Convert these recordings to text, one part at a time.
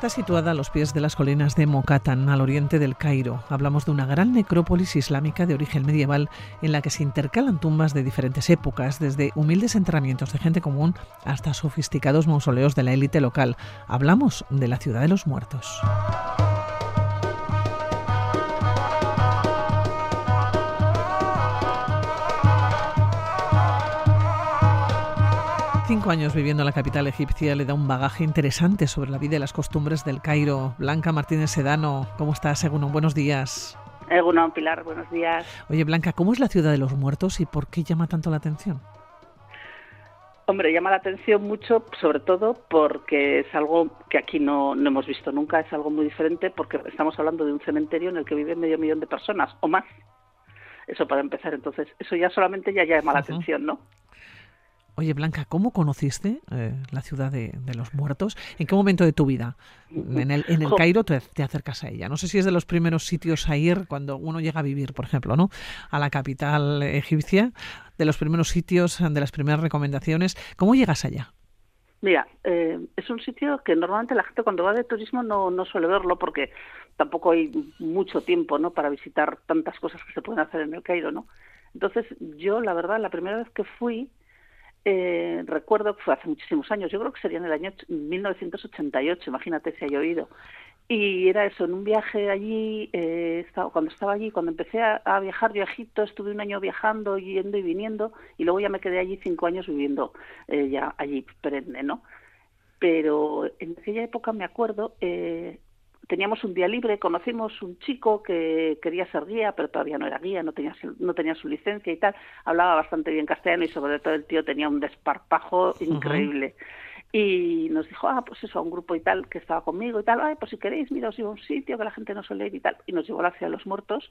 Está situada a los pies de las colinas de Mokatan, al oriente del Cairo. Hablamos de una gran necrópolis islámica de origen medieval en la que se intercalan tumbas de diferentes épocas, desde humildes enterramientos de gente común hasta sofisticados mausoleos de la élite local. Hablamos de la ciudad de los muertos. Cinco años viviendo en la capital egipcia le da un bagaje interesante sobre la vida y las costumbres del Cairo. Blanca Martínez Sedano, ¿cómo estás, Egunon? Buenos días. Egunon, Pilar, buenos días. Oye, Blanca, ¿cómo es la ciudad de los muertos y por qué llama tanto la atención? Hombre, llama la atención mucho, sobre todo porque es algo que aquí no, no, hemos visto nunca, es algo muy diferente porque estamos hablando de un cementerio en el que viven medio millón de personas o más. Eso para empezar, entonces, eso ya solamente ya llama la atención, ¿no? Oye, Blanca, ¿cómo conociste eh, la ciudad de, los muertos? ¿En qué momento de tu vida? En el, en el Cairo te, acercas a ella. No sé si es de los primeros sitios a ir cuando uno llega a vivir, por ejemplo, ¿no? A la capital egipcia, de los primeros sitios, de las primeras recomendaciones. ¿Cómo llegas allá? Mira, eh, es un sitio que normalmente la gente cuando va de turismo no, no suele verlo porque tampoco hay mucho tiempo, ¿no? Para visitar tantas cosas que se pueden hacer en el Cairo, ¿no? Entonces, yo, la verdad, la primera vez que fui, eh, recuerdo que fue hace muchísimos años, yo creo que sería en el año 1988, imagínate si ha llovido. Y era eso, en un viaje allí, eh, estaba, cuando estaba allí, cuando empecé a, viajar yo a Egipto, estuve un año viajando, yendo y viniendo, y luego ya me quedé allí cinco años viviendo eh, ya allí perenne, ¿no? Pero en aquella época me acuerdo, eh, teníamos un día libre, conocimos un chico que quería ser guía, pero todavía no era guía, no tenía, no tenía su licencia y tal, hablaba bastante bien castellano y sobre todo el tío tenía un desparpajo increíble. Y nos dijo, ah, pues eso, a un grupo y tal que estaba conmigo y tal, ay, pues si queréis, mira, os llevo a un sitio que la gente no suele ir y tal. Y nos llevó a la ciudad de los muertos,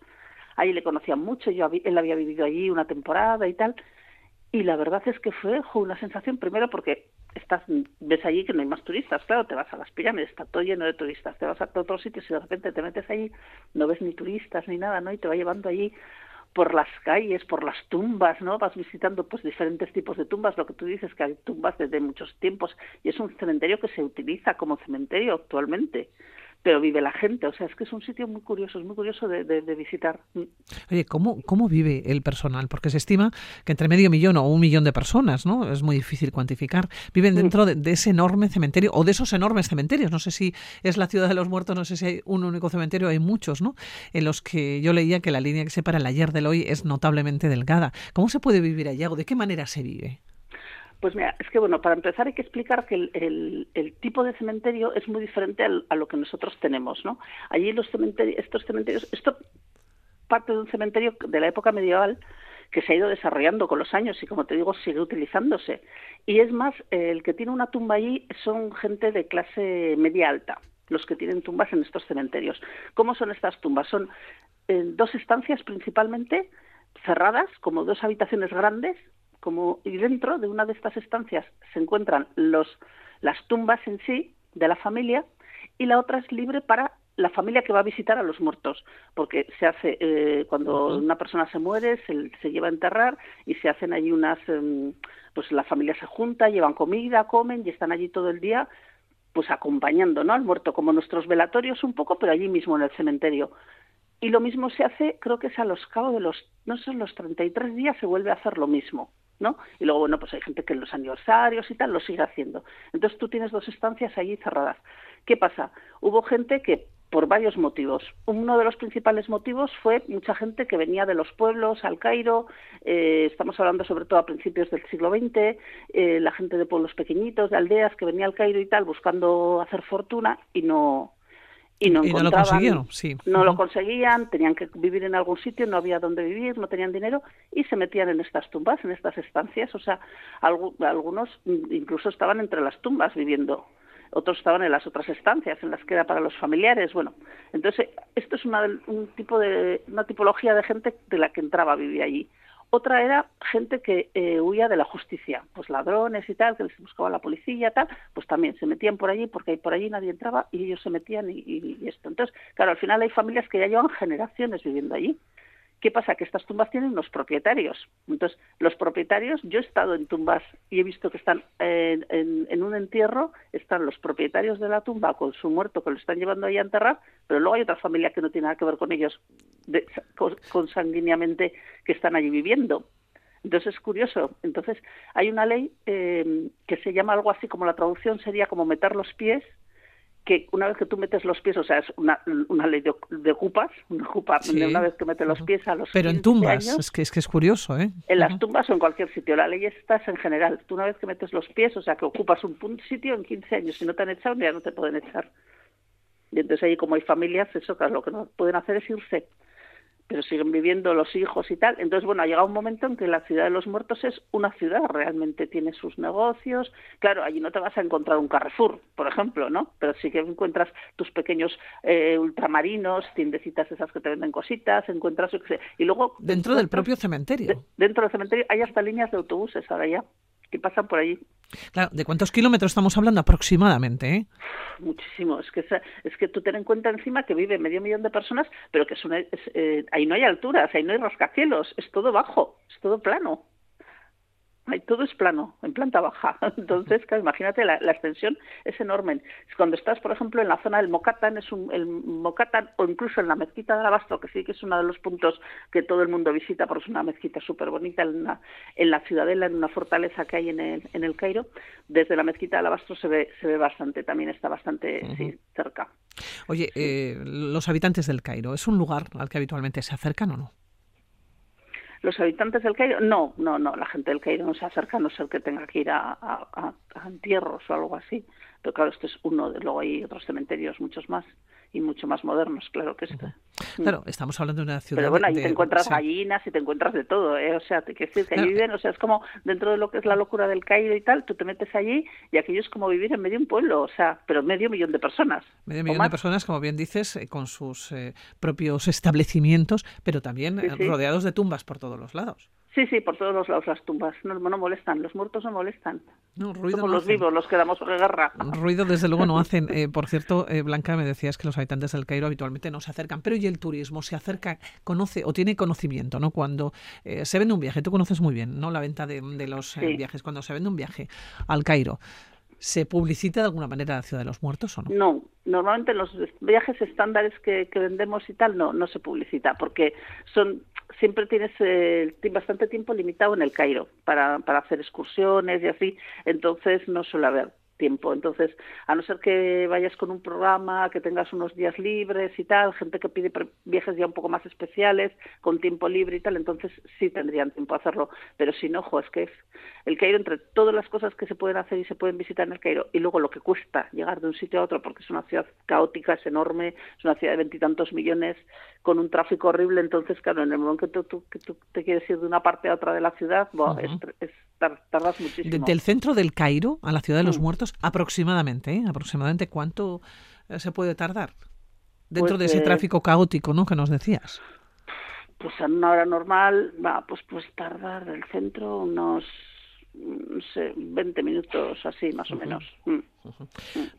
ahí le conocían mucho, yo él había vivido allí una temporada y tal. Y la verdad es que fue una sensación, primero porque estás ves allí que no hay más turistas, claro, te vas a las pirámides, está todo lleno de turistas, te vas a otros sitios y de repente te metes allí, no ves ni turistas ni nada, ¿no? Y te va llevando allí por las calles, por las tumbas, ¿no? Vas visitando pues diferentes tipos de tumbas, lo que tú dices que hay tumbas desde muchos tiempos. Y es un cementerio que se utiliza como cementerio actualmente pero vive la gente. O sea, es que es un sitio muy curioso, es muy curioso de, visitar. Mm. Oye, ¿cómo, ¿cómo vive el personal? Porque se estima que entre medio millón o un millón de personas, ¿no? Es muy difícil cuantificar. Viven dentro de, ese enorme cementerio o de esos enormes cementerios. No sé si es la ciudad de los muertos, no sé si hay un único cementerio, hay muchos, ¿no? En los que yo leía que la línea que separa el ayer del hoy es notablemente delgada. ¿Cómo se puede vivir allá o de qué manera se vive? Pues mira, es que bueno, para empezar hay que explicar que el, tipo de cementerio es muy diferente a lo que nosotros tenemos, ¿no? Allí los cementerios, estos cementerios, esto parte de un cementerio de la época medieval que se ha ido desarrollando con los años y como te digo sigue utilizándose. Y es más, el que tiene una tumba allí son gente de clase media alta, los que tienen tumbas en estos cementerios. ¿Cómo son estas tumbas? Son eh, dos estancias principalmente cerradas, como dos habitaciones grandes, como y dentro de una de estas estancias se encuentran los las tumbas en sí de la familia y la otra es libre para la familia que va a visitar a los muertos, porque se hace eh, cuando una persona se muere, se, se, lleva a enterrar y se hacen allí unas, em, pues la familia se junta, llevan comida, comen y están allí todo el día, pues acompañando, ¿no? Al muerto, como nuestros velatorios un poco, pero allí mismo en el cementerio. Y lo mismo se hace, creo que es a los cabos de los, no sé, los 33 días se vuelve a hacer lo mismo. ¿No? Y luego, bueno, pues hay gente que en los aniversarios y tal lo sigue haciendo. Entonces tú tienes dos estancias allí cerradas. ¿Qué pasa? Hubo gente que por varios motivos. Uno de los principales motivos fue mucha gente que venía de los pueblos al Cairo, eh, estamos hablando sobre todo a principios del siglo XX, eh, la gente de pueblos pequeñitos, de aldeas que venía al Cairo y tal, buscando hacer fortuna y no, y no, lo consiguieron, sí. No lo conseguían, tenían que vivir en algún sitio, no había dónde vivir, no tenían dinero y se metían en estas tumbas, en estas estancias. O sea, algunos incluso estaban entre las tumbas viviendo, otros estaban en las otras estancias, en las que era para los familiares. Bueno, entonces esto es una, un tipo de, una tipología de gente de la que entraba a vivir allí. Otra era gente que eh, huía de la justicia, pues ladrones y tal, que les buscaba la policía y tal, pues también se metían por allí porque por allí nadie entraba y ellos se metían y, esto. Entonces, claro, al final hay familias que ya llevan generaciones viviendo allí ¿Qué pasa? Que estas tumbas tienen unos propietarios. Entonces, los propietarios, yo he estado en tumbas y he visto que están en, en, un entierro, están los propietarios de la tumba con su muerto que lo están llevando ahí a enterrar, pero luego hay otra familia que no tiene nada que ver con ellos consanguíneamente que están allí viviendo. Entonces es curioso. Entonces hay una ley eh, que se llama algo así como la traducción sería como meter los pies que una vez que tú metes los pies, o sea, es una, una ley de, de ocupas, una ocupa, una vez que metes los pies a los Pero en tumbas, es, que, es que es curioso, ¿eh? En las tumbas o en cualquier sitio, la ley está en general. Tú una vez que metes los pies, o sea, que ocupas un sitio en 15 años, si no te han echado, ya no te pueden echar. Y entonces ahí como hay familias, eso, claro, lo que no pueden hacer es irse pero siguen viviendo los hijos y tal. Entonces, bueno, ha llegado un momento en que la ciudad de los muertos es una ciudad, realmente tiene sus negocios. Claro, allí no te vas a encontrar un Carrefour, por ejemplo, ¿no? Pero sí que encuentras tus pequeños eh, ultramarinos, tiendecitas esas que te venden cositas, encuentras... Y luego... Dentro del propio cementerio. dentro del cementerio hay hasta líneas de autobuses ahora ya que pasan por allí. Claro, ¿de cuántos kilómetros estamos hablando aproximadamente? Eh? Muchísimo. Es que, es que tú ten en cuenta encima que vive medio millón de personas, pero que es eh, ahí no hay alturas, ahí no hay rascacielos, es todo bajo, es todo plano todo es plano, en planta baja. Entonces, imagínate, la, extensión es enorme. Cuando estás, por ejemplo, en la zona del Mocatán, es un, el Mocatán, o incluso en la mezquita de Alabastro, que sí que es uno de los puntos que todo el mundo visita, porque es una mezquita súper bonita en, en la ciudadela, en una fortaleza que hay en el, en el Cairo, desde la mezquita de Alabastro se ve, se ve bastante, también está bastante cerca. Oye, eh, los habitantes del Cairo, ¿es un lugar al que habitualmente se acercan o no? Los habitantes del Cairo, no, no, no, la gente del Cairo no se acerca, a no ser que tenga que ir a, entierros o algo así. Pero claro, este es uno, de, luego hay otros cementerios, muchos más, y mucho más modernos, claro que este. Claro, estamos hablando de una ciudad. Pero bueno, ahí te encuentras gallinas y te encuentras de todo, ¿eh? O sea, te quiero decir que allí viven, o sea, es como dentro de lo que es la locura del Cairo y tal, tú te metes allí y aquello es como vivir en medio de un pueblo, o sea, pero medio millón de personas. Medio millón de personas, como bien dices, eh, con sus eh, propios establecimientos, pero también eh, rodeados de tumbas por todos los lados. Sí, sí, por todos los lados las tumbas. No, no molestan, los muertos no molestan. No, ruido Somos los vivos los que damos guerra. Ruido desde luego no hacen. Eh, por cierto, eh, Blanca, me decías que los habitantes del Cairo habitualmente no se acercan, pero ¿y el turismo? ¿Se acerca, conoce o tiene conocimiento? no Cuando eh, se vende un viaje, tú conoces muy bien no la venta de, los viajes, cuando se vende un viaje al Cairo, ¿Se publicita de alguna manera la ciudad de los muertos o no? No, normalmente los viajes estándares que, que vendemos y tal no, no se publicita porque son siempre tienes eh, bastante tiempo limitado en el Cairo para, para hacer excursiones y así, entonces no suele haber tiempo. Entonces, a no ser que vayas con un programa, que tengas unos días libres y tal, gente que pide viajes ya un poco más especiales, con tiempo libre y tal, entonces sí tendrían tiempo a hacerlo. Pero si no, ojo, es que es el Cairo, entre todas las cosas que se pueden hacer y se pueden visitar en el Cairo, y luego lo que cuesta llegar de un sitio a otro, porque es una ciudad caótica, es enorme, es una ciudad de veintitantos millones, con un tráfico horrible, entonces, claro, en el momento que tú, que tú te quieres ir de una parte a otra de la ciudad, es, tardas muchísimo. del centro del Cairo a la ciudad de los mm. muertos, aproximadamente, ¿eh? aproximadamente cuánto eh, se puede tardar dentro de ese pues, eh, tráfico caótico, ¿no? Que nos decías. Pues en una hora normal va, pues pues tardar del centro unos no sé, 20 minutos así más o menos. Mm.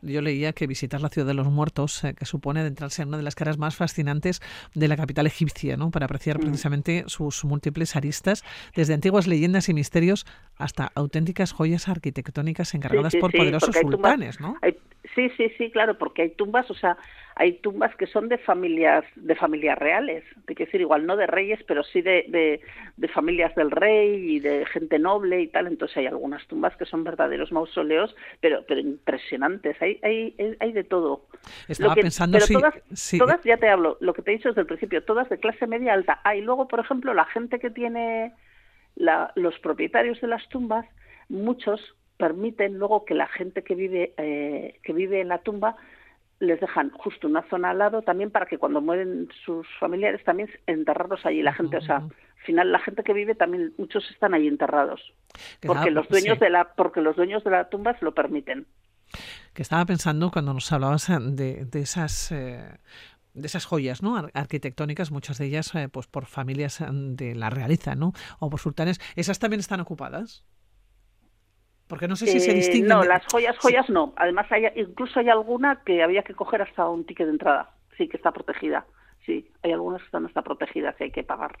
Yo leía que visitar la ciudad de los muertos, que supone adentrarse en una de las caras más fascinantes de la capital egipcia, ¿no? para apreciar mm. precisamente sus múltiples aristas, desde antiguas leyendas y misterios hasta auténticas joyas arquitectónicas encargadas por poderosos sultanes, ¿no? sí, sí, sí, claro, porque hay tumbas, o sea, hay tumbas que son de familias de familias reales, quiero decir, igual no de reyes, pero sí de, de, familias del rey y de gente noble y tal, entonces hay algunas tumbas que son verdaderos mausoleos, pero pero impresionantes, hay hay, hay de todo. Estaba pensando pero todas, todas, ya te hablo, lo que te he dicho desde el principio, todas de clase media alta. Hay luego, por ejemplo, la gente que tiene los propietarios de las tumbas, muchos permiten luego que la gente que vive, eh, que vive en la tumba les dejan justo una zona al lado también para que cuando mueren sus familiares también enterrarlos allí la gente. O sea al final la gente que vive también muchos están ahí enterrados. Porque los dueños de la porque los dueños de la tumba se lo permiten que estaba pensando cuando nos hablabas de, de esas eh, de esas joyas ¿no? arquitectónicas, muchas de ellas eh, pues por familias de la realeza ¿no? o por sultanes, ¿esas también están ocupadas? Porque no sé si se eh, distinguen. no, las joyas, joyas no. Además, hay, incluso hay alguna que había que coger hasta un ticket de entrada. Sí, que está protegida. Sí, hay algunas que están hasta protegidas y hay que pagar.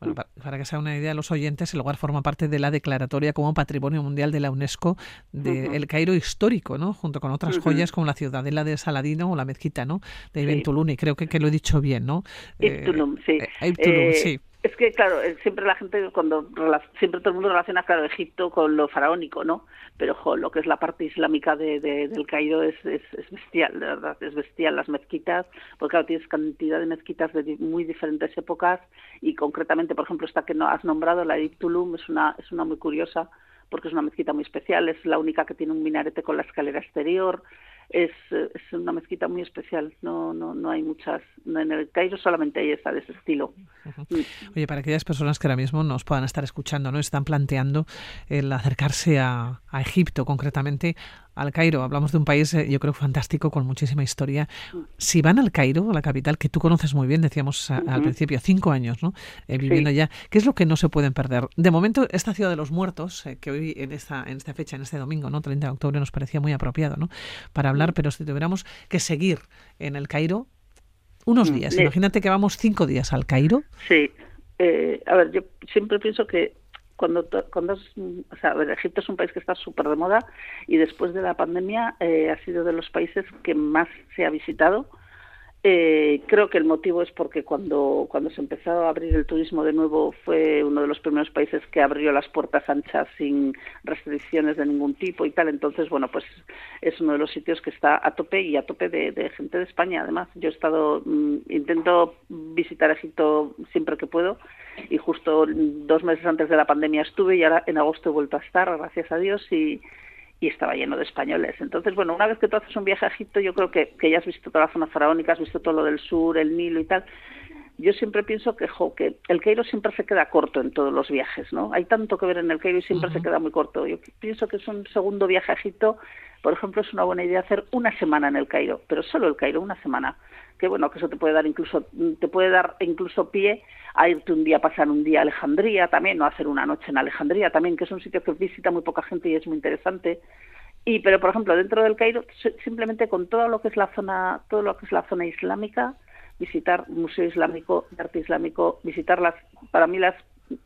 Bueno, para, que sea una idea, los oyentes, el lugar forma parte de la declaratoria como Patrimonio Mundial de la UNESCO del El Cairo histórico, ¿no? Junto con otras joyas como la ciudadela de Saladino o la mezquita, ¿no? De Ibn Tulun, y creo que, que, lo he dicho bien, ¿no? Ibn Tulun, sí. Eh, eh, sí. Es que, claro, eh, siempre la gente, cuando siempre todo el mundo relaciona, claro, Egipto con lo faraónico, ¿no? Pero, ojo, lo que es la parte islámica de, del Cairo es, es, bestial, de verdad, es bestial. Las mezquitas, porque, claro, tienes cantidad de mezquitas de muy diferentes épocas y, concretamente, por ejemplo, esta que no has nombrado, la de Tulum, es una, es una muy curiosa porque es una mezquita muy especial, es la única que tiene un minarete con la escalera exterior, es, es una mezquita muy especial, no, no, no hay muchas, en el Cairo solamente hay esta de ese estilo. Mm. Oye, para aquellas personas que ahora mismo nos puedan estar escuchando, ¿no? Están planteando el acercarse a, a Egipto concretamente, al Cairo. Hablamos de un país, eh, yo creo, fantástico, con muchísima historia. Si van al Cairo, a la capital, que tú conoces muy bien, decíamos al principio, cinco años, ¿no? Eh, viviendo allá, ¿qué es lo que no se pueden perder? De momento, esta ciudad de los muertos, eh, que hoy en esta, en esta fecha, en este domingo, ¿no? 30 de octubre, nos parecía muy apropiado, ¿no? Para hablar, pero si tuviéramos que seguir en el Cairo unos mm, días, imagínate que vamos cinco días al Cairo. Sí. a ver, yo siempre pienso que cuando, cuando o sea, Egipto es un país que está súper de moda y después de la pandemia eh, ha sido de los países que más se ha visitado eh, creo que el motivo es porque cuando, cuando se empezó a abrir el turismo de nuevo fue uno de los primeros países que abrió las puertas anchas sin restricciones de ningún tipo y tal. Entonces, bueno, pues es uno de los sitios que está a tope y a tope de, gente de España. Además, yo he estado, mm, intento visitar Egipto siempre que puedo y justo dos meses antes de la pandemia estuve y ahora en agosto he vuelto a estar, gracias a Dios, y y estaba lleno de españoles. Entonces, bueno, una vez que tú haces un viaje a Egipto, yo creo que, que ya has visto toda la zona faraónica, has visto todo lo del sur, el Nilo y tal. Yo siempre pienso que, jo, que el Cairo siempre se queda corto en todos los viajes, ¿no? Hay tanto que ver en el Cairo y siempre se queda muy corto. Yo pienso que es un segundo viaje a Egipto, por ejemplo, es una buena idea hacer una semana en el Cairo, pero solo el Cairo, una semana. Que bueno, que eso te puede dar incluso, te puede dar incluso pie a irte un día a pasar un día a Alejandría también, o hacer una noche en Alejandría también, que es un sitio que visita muy poca gente y es muy interesante. Y pero por ejemplo, dentro del Cairo simplemente con todo lo que es la zona todo lo que es la zona islámica, visitar museo islámico, arte islámico, visitar las para mí las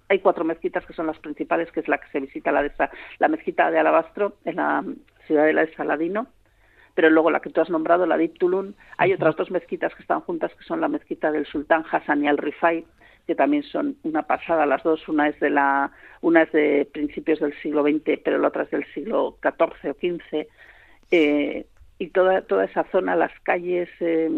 hay cuatro mezquitas que son las principales, que es la que se visita la de la mezquita de Alabastro en la ciudadela de Saladino, pero luego la que tú has nombrado, la de Tulun, hay otras dos mezquitas que están juntas, que son la mezquita del sultán Hassan y al-Rifai, que también son una pasada las dos, una es de la una es de principios del siglo XX, pero la otra es del siglo XIV o XV, eh, y toda toda esa zona, las calles eh,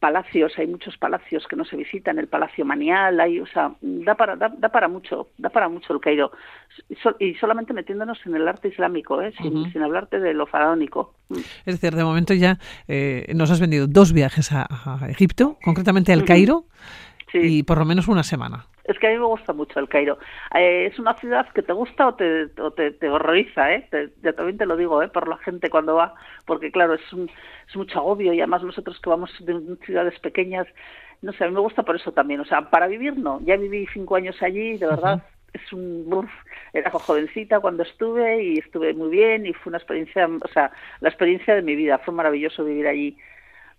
palacios, hay muchos palacios que no se visitan, el Palacio Manial, hay, o sea, da para, da, para mucho, da para mucho el Cairo. y solamente metiéndonos en el arte islámico, ¿eh? sin, hablarte de lo faraónico. Mm. Es decir, de momento ya eh, nos has vendido dos viajes a, Egipto, concretamente al Cairo, y por lo menos una semana. Es que a mí me gusta mucho el Cairo. Eh, es una ciudad que te gusta o te, o te, horroriza, ¿eh? ya también te lo digo, ¿eh? Por la gente cuando va, porque claro, es, un, es mucho agobio y además nosotros que vamos de ciudades pequeñas, no sé, a mí me gusta por eso también. O sea, para vivir no. Ya viví cinco años allí, de verdad. Es un era jovencita cuando estuve y estuve muy bien y fue una experiencia, o sea, la experiencia de mi vida, fue maravilloso vivir allí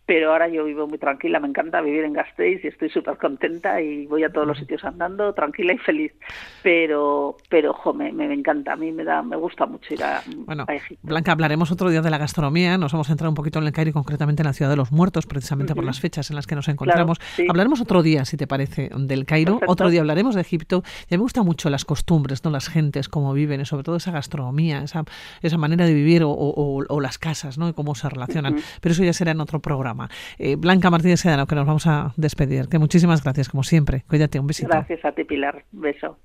pero ahora yo vivo muy tranquila, me encanta vivir en Gasteiz y estoy súper contenta y voy a todos los sitios andando tranquila y feliz. Pero, pero jo, me, me, encanta, a mí me da, me gusta mucho ir a, bueno, Blanca, hablaremos otro día de la gastronomía, nos vamos a entrar un poquito en el Cairo y concretamente en la ciudad de los muertos, precisamente por las fechas en las que nos encontramos. Hablaremos otro día, si te parece, del Cairo, otro día hablaremos de Egipto. Y a mí me gustan mucho las costumbres, ¿no? las gentes, cómo viven, y sobre todo esa gastronomía, esa, esa manera de vivir o, o, las casas, ¿no? y cómo se relacionan. Pero eso ya será en otro programa. Eh, Blanca Martínez Sedano, que nos vamos a despedir. Que muchísimas gracias, como siempre. Cuídate, un besito. Gracias a ti, Pilar. beso.